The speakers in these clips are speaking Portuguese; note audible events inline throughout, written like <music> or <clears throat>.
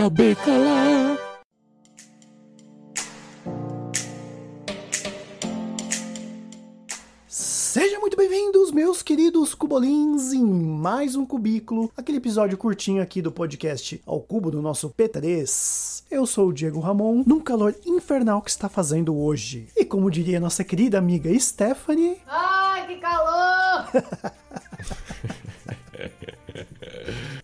acabei calar. Sejam muito bem-vindos, meus queridos cubolins, em mais um cubículo, aquele episódio curtinho aqui do podcast Ao Cubo do nosso P3. Eu sou o Diego Ramon, num calor infernal que está fazendo hoje. E como diria nossa querida amiga Stephanie, Ai, que calor! <laughs>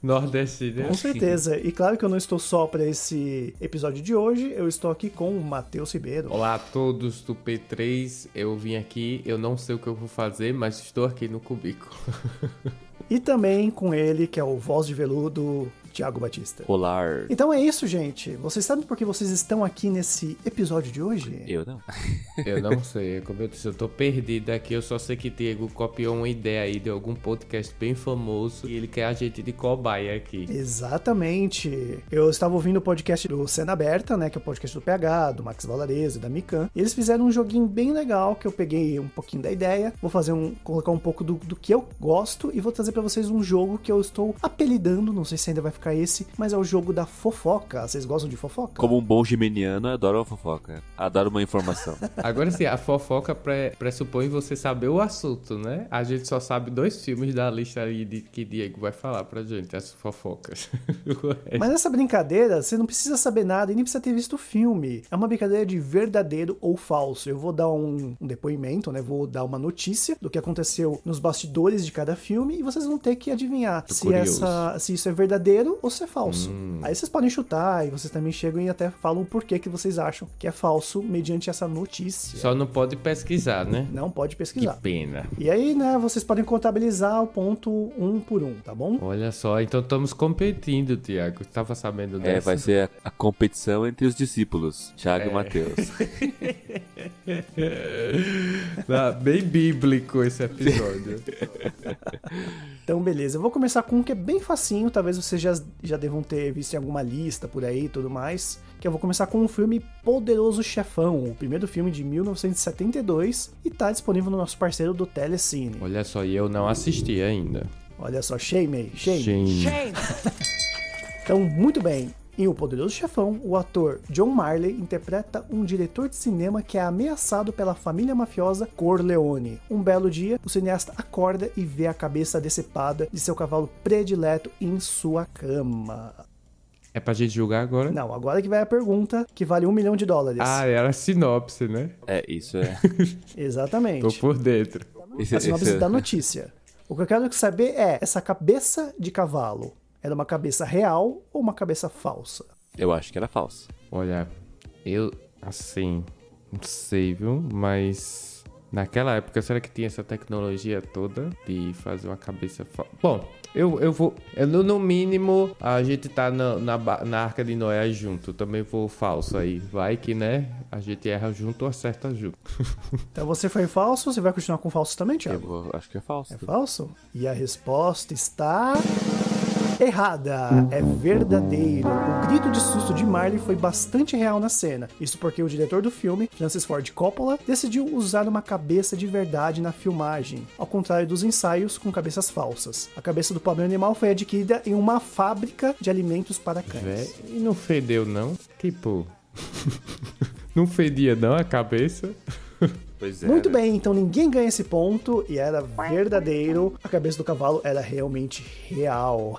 Nordestino. com certeza. E claro que eu não estou só para esse episódio de hoje, eu estou aqui com o Matheus Ribeiro. Olá a todos do P3. Eu vim aqui, eu não sei o que eu vou fazer, mas estou aqui no cubículo. <laughs> E também com ele, que é o voz de veludo, Thiago Batista. Olá. Então é isso, gente. Vocês sabem por que vocês estão aqui nesse episódio de hoje? Eu não. <laughs> Eu não sei, como eu disse, eu tô perdido aqui. Eu só sei que Diego copiou uma ideia aí de algum podcast bem famoso e ele quer a gente de cobaia aqui. Exatamente. Eu estava ouvindo o podcast do Cena Aberta, né? Que é o podcast do PH, do Max Valarezo e da Mikan. E eles fizeram um joguinho bem legal que eu peguei um pouquinho da ideia. Vou fazer um. colocar um pouco do, do que eu gosto e vou trazer para vocês um jogo que eu estou apelidando. Não sei se ainda vai ficar esse, mas é o jogo da fofoca. Vocês gostam de fofoca? Como um bom geminiano, eu adoro uma fofoca. Adoro uma informação. <laughs> Agora sim, a fofoca pré- pressupõe você saber o assunto, né? A gente só sabe dois filmes da lista aí de, que Diego vai falar pra gente, as fofocas. <laughs> Mas nessa brincadeira, você não precisa saber nada e nem precisa ter visto o filme. É uma brincadeira de verdadeiro ou falso. Eu vou dar um, um depoimento, né? Vou dar uma notícia do que aconteceu nos bastidores de cada filme e vocês vão ter que adivinhar se, curioso. essa, se isso é verdadeiro ou se é falso. Aí vocês podem chutar e vocês também chegam e até falam o porquê que vocês acham que é falso mediante essa notícia. Só não pode pesquisar, né? Não pode Que pesquisar. pena. E aí, né, vocês podem contabilizar o ponto um por um, tá bom? Olha só, então estamos competindo, Tiago. Tava sabendo dessa? É, vai ser a, a competição entre os discípulos, Thiago e Mateus. <laughs> <laughs> Ah, bem bíblico esse episódio. Então, beleza. Eu vou começar com um que é bem facinho, talvez vocês já, já devam ter visto em alguma lista por aí e tudo mais. Que eu vou começar com o filme Poderoso Chefão, o primeiro filme de 1972 e tá disponível no nosso parceiro do Telecine. Olha só, e eu não assisti ainda. Olha só, shame, shame. Gente, Então, muito bem. Em O Poderoso Chefão, o ator John Marley interpreta um diretor de cinema que é ameaçado pela família mafiosa Corleone. Um belo dia, o cineasta acorda e vê a cabeça decepada de seu cavalo predileto em sua cama. é pra gente julgar agora? Não, agora que vai a pergunta que vale um milhão de dólares. Ah, era a sinopse, né? É, isso é. <laughs> Exatamente. Tô por dentro. A sinopse esse- da notícia. O que eu quero saber é, essa cabeça de cavalo era uma cabeça real ou uma cabeça falsa? Eu acho que era falso. Olha, eu, assim, não sei, viu? Mas naquela época, será que tinha essa tecnologia toda de fazer uma cabeça falsa? Bom, eu, eu vou. Eu, no, mínimo, a gente tá na, na, na arca de Noé junto. Também vou falso aí. Vai que, né? A gente erra junto ou acerta junto. <laughs> Então você foi falso, você vai continuar com falso também, Eu Thiago? vou- acho que é falso. É falso? E a resposta está. Errada! É verdadeiro. O grito de susto de Marley foi bastante real na cena. Isso porque o diretor do filme, Francis Ford Coppola, decidiu usar uma cabeça de verdade na filmagem, ao contrário dos ensaios com cabeças falsas. A cabeça do pobre animal foi adquirida em uma fábrica de alimentos para cães. Vé, e não fedeu, não? Tipo. <laughs> não fedia, não, a cabeça? Pois é. Muito né? bem, então ninguém ganha esse ponto e era verdadeiro. A cabeça do cavalo era realmente real.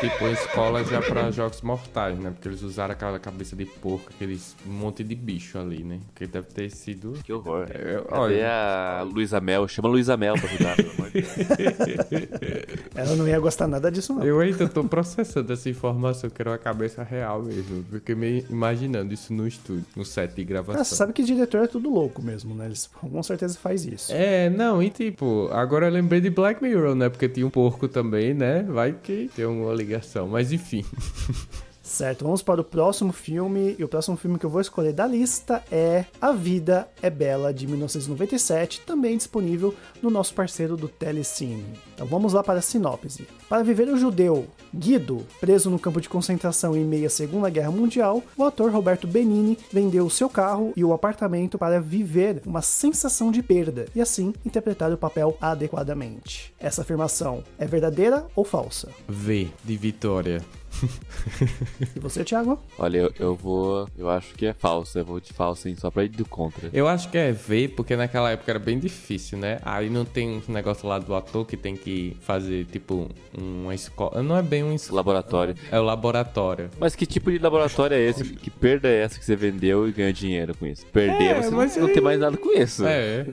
Tipo, escola já pra jogos mortais, né? Porque eles usaram aquela cabeça de porco, aqueles um monte de bicho ali, né? Que deve ter sido. Que horror. É, Cadê olha, a Luísa Mel? Chama a Luísa Mel pra ajudar, pelo amor de Deus. <laughs> Ela não ia gostar nada disso, não. eu ainda tô processando essa informação, que era uma cabeça real mesmo. Fiquei meio imaginando isso no estúdio, no set de Ah, gravação. você sabe que diretor é tudo louco mesmo, né? Eles com certeza faz isso. É, não, e tipo, agora eu lembrei de Black Mirror, né? Porque tinha um porco também, né? Vai que tem uma ligação, mas enfim. <laughs> Certo, vamos para o próximo filme. E o próximo filme que eu vou escolher da lista é A Vida é Bela, de 1997, também disponível no nosso parceiro do Telecine. Então vamos lá para a sinopse. Para viver o judeu Guido, preso no campo de concentração em meio à Segunda Guerra Mundial, o ator Roberto Benini vendeu o seu carro e o apartamento para viver uma sensação de perda e assim interpretar o papel adequadamente. Essa afirmação é verdadeira ou falsa? V de Vitória. <laughs> E você, Thiago? Olha, eu, eu vou. Eu acho que é falso. Eu vou de falso, hein? Só pra ir do contra. Eu acho que é ver, porque naquela época era bem difícil, né? Aí não tem um negócio lá do ator que tem que fazer, tipo, uma escola. Não é bem um escola. Laboratório. É o laboratório. Mas que tipo de laboratório é esse? Que perda é essa que você vendeu e ganha dinheiro com isso? Perder, É, você mas não, não tem mais nada com isso. É,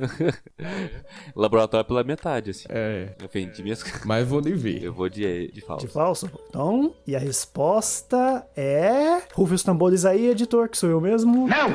<laughs> Laboratório pela metade, assim. é. Eu vendi minhas. Mas vou de ver. Eu vou de, de De falso. falso? Então, e a resposta é. Rufe os tambores aí, editor, que sou eu mesmo. Não!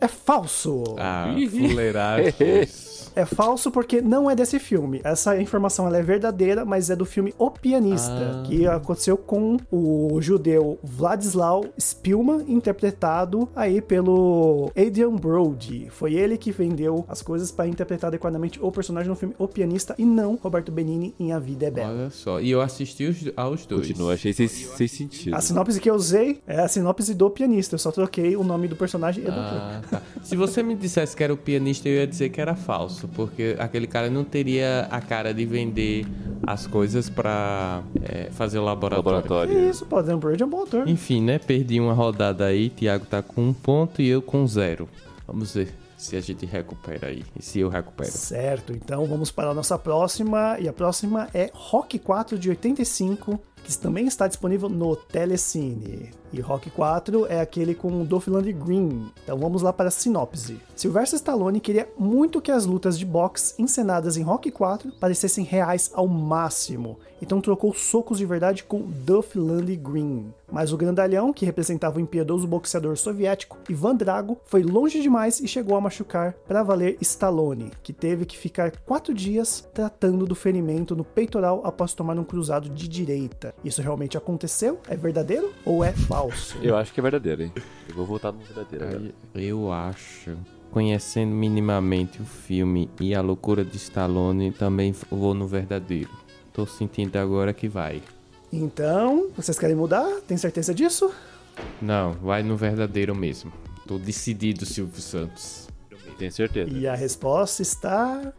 É falso! Ah, fuleiragem. <laughs> É falso porque não é desse filme. Essa informação ela é verdadeira, mas é do filme O Pianista, Ah. que aconteceu com o judeu Vladislav Spielman, interpretado aí pelo Adrian Brody. Foi ele que vendeu as coisas para interpretar adequadamente o personagem no filme O Pianista e não Roberto Benini em A Vida é Bela. Olha só. E eu assisti os- aos dois. Continua, achei sem, sem sentido. A sinopse que eu usei é a sinopse do pianista. Eu só troquei o nome do personagem e do. Ah, tá. Se você me dissesse que era o pianista, eu ia dizer que era falso, porque aquele cara não teria a cara de vender as coisas pra é, fazer o laboratório. Laboratório. Isso, pô, Dan Brody é um bom ator. Enfim, né? Perdi uma rodada aí, Thiago tá com um ponto e eu com zero. Vamos ver se a gente recupera aí. E se eu recupero. Certo, então vamos para a nossa próxima. E a próxima é Rock 4 de 85, que também está disponível no Telecine. E Rock 4 é aquele com Dolph Lundgren. Então vamos lá para a sinopse. Sylvester Stallone queria muito que as lutas de boxe encenadas em Rock 4 parecessem reais ao máximo. Então trocou socos de verdade com Dolph Lundgren. Mas o grandalhão, que representava o impiedoso boxeador soviético Ivan Drago, foi longe demais e chegou a machucar para valer Stallone, que teve que ficar quatro dias tratando do ferimento no peitoral após tomar um cruzado de direita. Isso realmente aconteceu? É verdadeiro ou é falso? Eu acho que é verdadeiro, hein? Eu vou votar no verdadeiro. Aí, Eu acho. Conhecendo minimamente o filme e a loucura de Stallone, também vou no verdadeiro. Tô sentindo agora que vai. Então, vocês querem mudar? Tem certeza disso? Não, vai no verdadeiro mesmo. Tô decidido, Silvio Santos. Tenho certeza. E a resposta está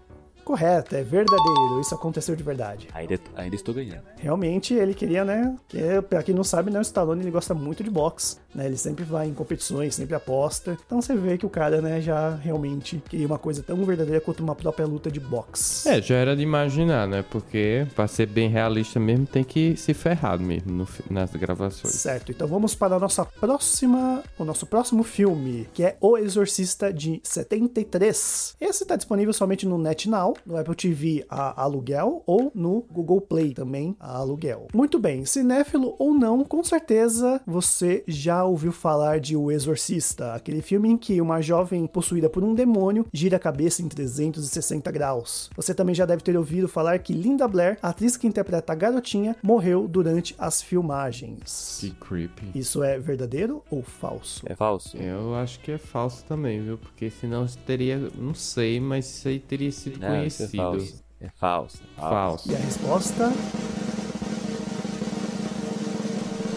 correta, é verdadeiro. Isso aconteceu de verdade. Ainda, ainda estou ganhando. Realmente ele queria, né? Que, pra quem não sabe, né, o Stallone ele gosta muito de boxe, né? Ele sempre vai em competições, sempre aposta. Então você vê que o cara, né, já realmente queria uma coisa tão verdadeira quanto uma própria luta de boxe. É, já era de imaginar, né? Porque pra ser bem realista mesmo, tem que se ferrar mesmo no nas gravações. Certo, então vamos para a nossa próxima, o nosso próximo filme, que é O Exorcista de 73. Esse está disponível somente no NetNow, no Apple TV a aluguel ou no Google Play também a aluguel. Muito bem, cinéfilo ou não, com certeza você já ouviu falar de O Exorcista, aquele filme em que uma jovem possuída por um demônio gira a cabeça em 360 graus. Você também já deve ter ouvido falar que Linda Blair, a atriz que interpreta a garotinha, morreu durante as filmagens. Que creepy. Isso é verdadeiro ou falso? É falso? Eu acho que é falso também, viu? Porque senão teria. Não sei, mas isso aí teria sido Não, é conhecido. falso. É falso. Falso. E a resposta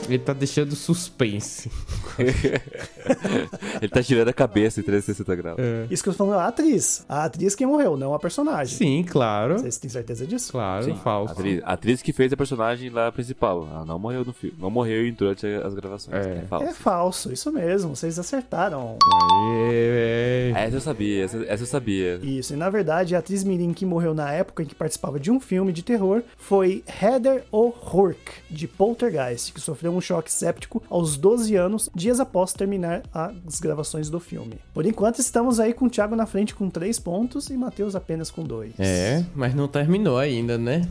Ele tá deixando suspense. <laughs> Ele tá girando a cabeça em 360 graus. Isso que eu tô falando é a atriz. A atriz que morreu, não a personagem. Sim, claro. Vocês têm certeza disso? Claro, Sim, falso. A atriz, a atriz que fez a personagem lá principal. Ela não morreu no filme. Não morreu durante as gravações. É. É, falso. É falso, isso mesmo. Vocês acertaram. Aê, Essa eu sabia, essa, essa eu sabia. Isso, e na verdade a atriz mirim que morreu na época em que participava de um filme de terror foi Heather O'Rourke, de Poltergeist, que sofreu um choque séptico aos 12 anos, dias após terminar as gravações do filme. Por enquanto estamos aí com o Thiago na frente com 3 pontos e Matheus apenas com 2. É, mas não terminou ainda, né?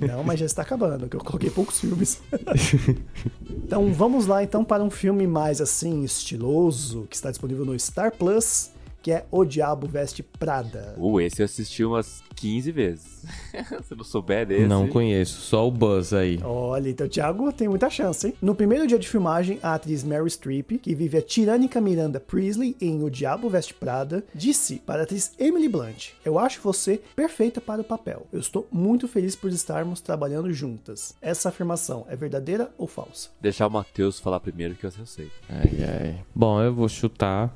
Não, mas já está acabando, que eu coloquei poucos filmes. <laughs> então vamos lá então para um filme mais assim, estiloso, que está disponível no Star Plus, que é O Diabo Veste Prada. Uh, esse eu assisti umas 15 vezes. <laughs> Se não souber desse. Não conheço, só o Buzz aí. Olha, então o Thiago tem muita chance, hein? No primeiro dia de filmagem, a atriz Mary Streep, que vive a tirânica Miranda Priestley em O Diabo Veste Prada, disse para a atriz Emily Blunt: Eu acho você perfeita para o papel. Eu estou muito feliz por estarmos trabalhando juntas. Essa afirmação é verdadeira ou falsa? Deixar o Matheus falar primeiro que eu sei. Ai, ai. Bom, eu vou chutar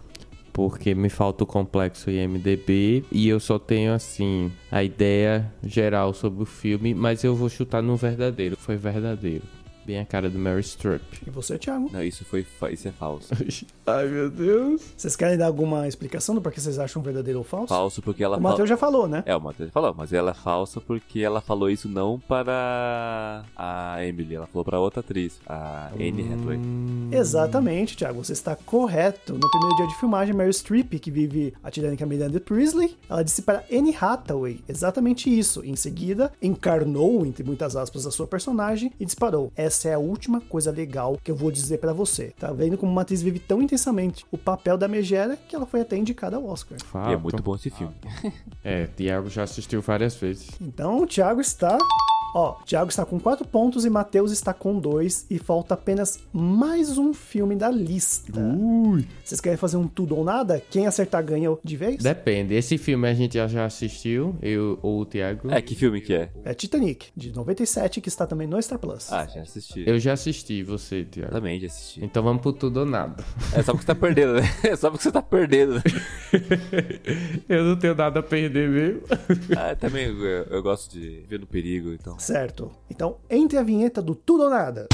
porque me falta o complexo IMDB e eu só tenho assim a ideia geral sobre o filme, mas eu vou chutar no verdadeiro. Foi verdadeiro. Bem a cara do Mary Streep. E você, Thiago? Não, isso foi isso é falso. <laughs> Ai, meu Deus. Vocês querem dar alguma explicação do porquê vocês acham verdadeiro ou falso? Falso porque ela O Matheus já falou, né? É, o Matheus falou, mas ela é falsa porque ela falou isso não para a Emily, ela falou para outra atriz, a Anne Hathaway. Exatamente, Thiago, você está correto. No primeiro dia de filmagem, Mary Streep, que vive a tirânica Miranda Priestley, ela disse para Anne Hathaway exatamente isso. Em seguida, encarnou, entre muitas aspas, a sua personagem e disparou. Essa é a última coisa legal que eu vou dizer para você. Tá vendo como uma atriz vive tão intensamente o papel da Megera que ela foi até indicada ao Oscar. Fato. E é muito bom esse filme. <laughs> É, Thiago já assistiu várias vezes. Então, o Thiago está. Ó, o Thiago está com 4 pontos e Matheus está com 2 e falta apenas mais um filme da lista. Ui. Vocês querem fazer um tudo ou nada? Quem acertar ganha de vez? Depende. Esse filme a gente já, já assistiu, eu ou o Thiago. É, que filme que é? É Titanic, de 97, que está também no Star Plus. Ah, já assisti. Eu já assisti, você, Thiago. Também já assisti. Então vamos pro tudo ou nada. É só porque você tá perdendo, né? É só porque você tá perdendo. <laughs> eu não tenho nada a perder mesmo. Ah, também eu, eu gosto de ver no perigo, então. Certo. Então, entre a vinheta do tudo ou nada.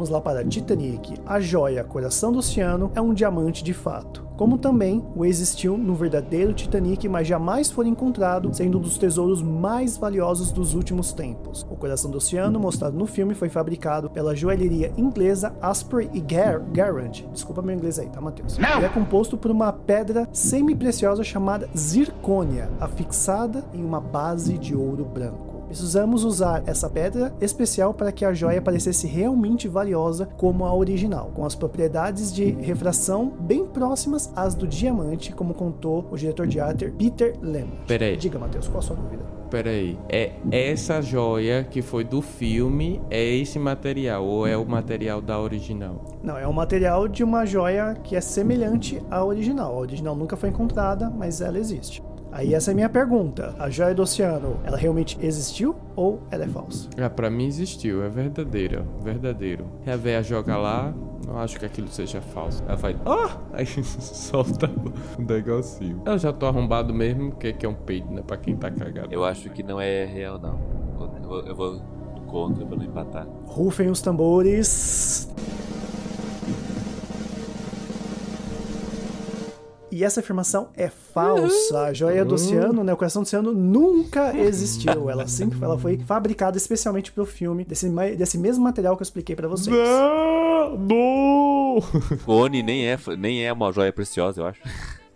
Vamos lá para Titanic. A joia Coração do Oceano é um diamante de fato. Como também o existiu no verdadeiro Titanic, mas jamais foi encontrado, sendo um dos tesouros mais valiosos dos últimos tempos. O Coração do Oceano, mostrado no filme, foi fabricado pela joalheria inglesa Asprey e Gar Garrett. Desculpa meu inglês aí, tá, Matheus? Ele é composto por uma pedra semi-preciosa chamada zircônia, afixada em uma base de ouro branco. Precisamos usar essa pedra especial para que a joia parecesse realmente valiosa como a original, com as propriedades de refração bem próximas às do diamante, como contou o diretor de arte Peter Lemon. Pera aí. Diga, Matheus, qual a sua dúvida? Pera aí. É essa joia que foi do filme, é esse material ou é o material da original? Não, é um material de uma joia que é semelhante à original. A original nunca foi encontrada, mas ela existe. Aí essa é a minha pergunta. A joia do oceano, ela realmente existiu ou ela é falsa? Ah, pra mim existiu, é verdadeira, verdadeiro. E a véia joga lá, não acho que aquilo seja falso. Ela faz, ah! <laughs> Aí solta um negocinho. Eu já tô arrombado mesmo, porque que é um peido, né? Pra quem tá cagado. Eu acho que não é real, não. Eu vou, eu vou contra pra não empatar. Rufem os tambores. E essa afirmação é falsa. A joia do oceano, né, o coração do oceano nunca existiu. Ela sempre ela foi fabricada especialmente pro filme desse, desse mesmo material que eu expliquei pra vocês. Não! Não! O Oni nem é, nem é uma joia preciosa, eu acho.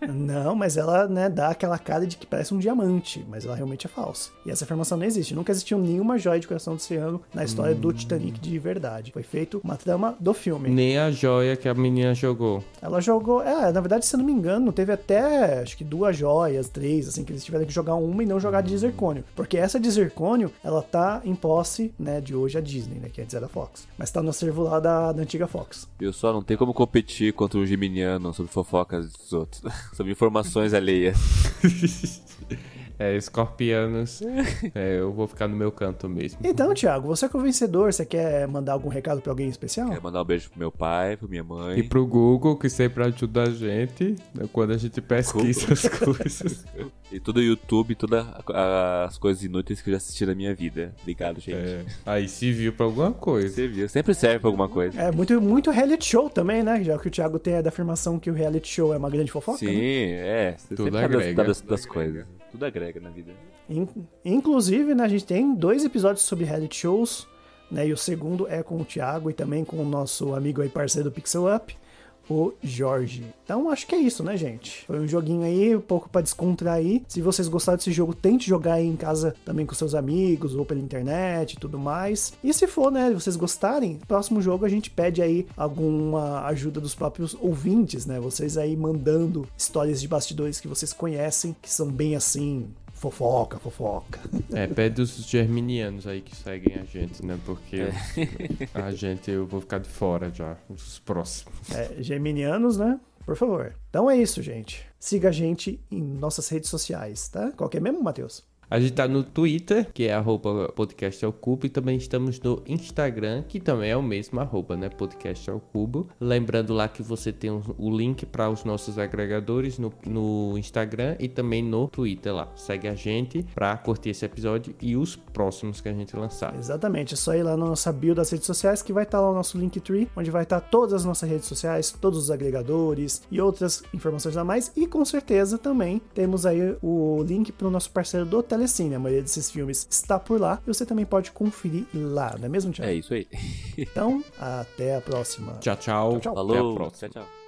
Não, mas ela, né, dá aquela cara de que parece um diamante, mas ela realmente é falsa. E essa afirmação não existe. Nunca existiu nenhuma joia de coração do oceano na história do Titanic de verdade. Foi feito uma trama do filme. Nem a joia que a menina jogou. Ela jogou. É, na verdade, se eu não me engano, teve até acho que duas joias, três, assim, que eles tiveram que jogar uma e não jogar de zircônio. Porque essa de zircônio, ela tá em posse, né, de hoje a Disney, né, que antes era a Fox. Mas tá no acervo lá da, da antiga Fox. Eu só não tenho como competir contra um geminiano sobre fofocas dos outros. <laughs> sobre informações alheias. <laughs> É, escorpianos. <laughs> é, eu vou ficar no meu canto mesmo. Então, Thiago, você que é o vencedor, você quer mandar algum recado pra alguém especial? Quero mandar um beijo pro meu pai, pra minha mãe. E pro Google, que sempre ajuda a gente né, quando a gente pesquisa as coisas. <laughs> E todo o YouTube, todas as coisas inúteis que eu já assisti na minha vida. Obrigado, gente. É, aí se viu pra alguma coisa. Você viu? Sempre serve pra alguma coisa. É muito, muito reality show também, né? Já que o Thiago tem a da afirmação que o reality show é uma grande fofoca. Sim, né? é. Você Tudo agrega. das, das, das coisas. Tudo agrega na vida. In- Inclusive, né, a gente tem dois episódios sobre reality shows, né? E o segundo é com o Thiago e também com o nosso amigo aí, parceiro do Pixel Up, o Jorge. Então, acho que é isso, né, gente? Foi um joguinho aí, um pouco pra descontrair. Se vocês gostaram desse jogo, tente jogar aí em casa também com seus amigos ou pela internet e tudo mais. E se for, né, vocês gostarem, próximo jogo a gente pede aí alguma ajuda dos próprios ouvintes, né? Vocês aí mandando histórias de bastidores que vocês conhecem, que são bem assim, fofoca, fofoca. É, pede os germinianos aí que seguem a gente, né? Porque a gente, eu vou ficar de fora já, os próximos. É, geminianos, né? Por favor. Então é isso, gente. Siga a gente em nossas redes sociais, tá? Qual que é mesmo, Matheus? A gente tá no Twitter, que é arroba podcast ao cubo, e também estamos no Instagram, que também é o mesmo arroba, né? Podcast ao cubo. Lembrando lá que você tem o link para os nossos agregadores no, no Instagram e também no Twitter lá. Segue a gente pra curtir esse episódio e os próximos que a gente lançar. Exatamente, é só ir lá na nossa bio das redes sociais que vai estar lá o nosso Linktree, onde vai estar todas as nossas redes sociais, todos os agregadores e outras informações a mais. E com certeza também temos aí o link para o nosso parceiro do Telecine. A maioria desses filmes está por lá e você também pode conferir lá, não é mesmo, Thiago? É isso aí. Então, até a próxima. Tchau, tchau. Tchau, tchau. Até a Falou. próxima. Tchau, tchau.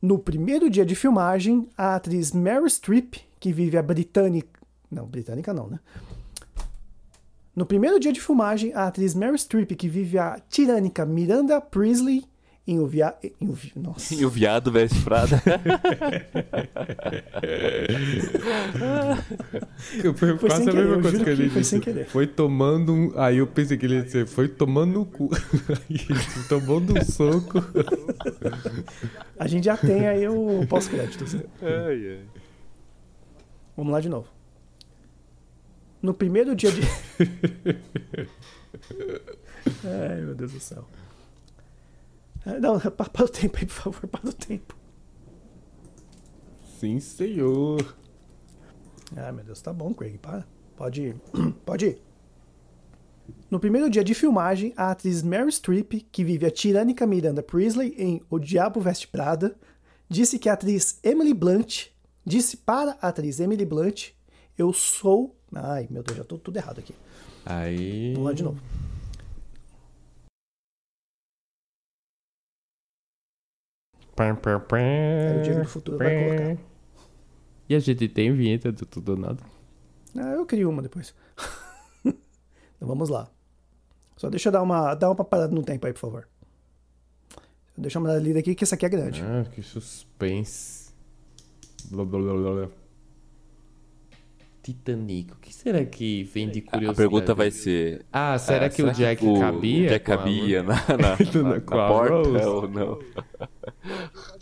No primeiro dia de filmagem, a atriz Meryl Streep, que vive a britânica. Não, britânica não, né? No primeiro dia de filmagem, a atriz Meryl Streep, que vive a tirânica Miranda Priestley, em o via... em o vi- Nossa. E o viado veste Prada. <laughs> Foi Foi quase sem a querer, mesma coisa que ele que foi disse. sem querer. Foi tomando um. Aí eu pensei que ele ia dizer, foi tomando no cu. <laughs> Aí ele disse, tomando um soco. A gente já tem aí o pós-crédito. assim. ai, ai. Vamos lá de novo. No primeiro dia de. <laughs> Ai, meu Deus do céu. Ah, Não, <laughs> pa- para o tempo aí, por favor, <laughs> para o tempo. Sim, senhor. Ah, meu Deus, tá bom, Craig, para. Pode ir. <clears throat> Pode ir. No primeiro dia de filmagem, a atriz Mary Streep, que vive a tirânica Miranda Priestley em O Diabo Veste Prada, disse que a atriz Emily Blunt disse para a atriz Emily Blunt: Eu sou. Ai, meu Deus, já tô tudo errado aqui. Aí. Vamos lá de novo. Aí o Diego do futuro vai colocar. E a gente tem vinheta do Tudo ou Nada. Ah, eu crio uma depois. <laughs> então vamos lá. Só deixa eu dar uma, dar uma parada no tempo aí, por favor. Deixa eu dar uma lida aqui, que essa aqui é grande. Ah, que suspense. Blá, blá, blá, blá, blá. Titanic. O que será que vem de A curiosidade? pergunta vai ser. Ah, será ah, que o Jack o cabia? Jack com a- cabia na, na, <laughs> na, na a porta Rose? ou não?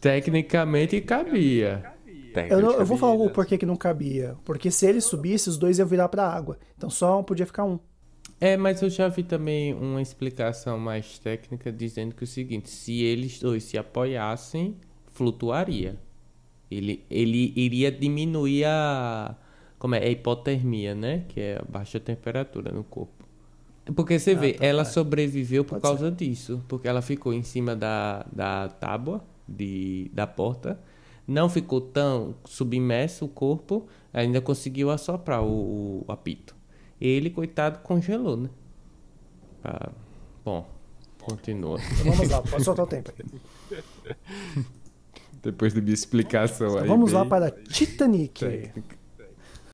Tecnicamente cabia. Eu, não- cabia. eu vou falar o porquê que não cabia. Porque se ele subisse, os dois iam virar pra água. Então só podia ficar um. É, mas eu já vi também uma explicação mais técnica dizendo que é o seguinte: se eles dois se apoiassem, flutuaria. Ele, ele iria diminuir a. Como é? A hipotermia, né? Que é a baixa temperatura no corpo. Porque você Ah, vê, tá, ela vai. sobreviveu por Pode causa disso. Porque ela ficou em cima da, da tábua de, da porta. Não ficou tão submerso o corpo. Ainda conseguiu assoprar o, o apito. Ele, coitado, congelou, né? Ah, bom, continua. Então vamos lá, pode soltar o tempo aí. Depois de minha explicação Então vamos lá para Titanic. técnica.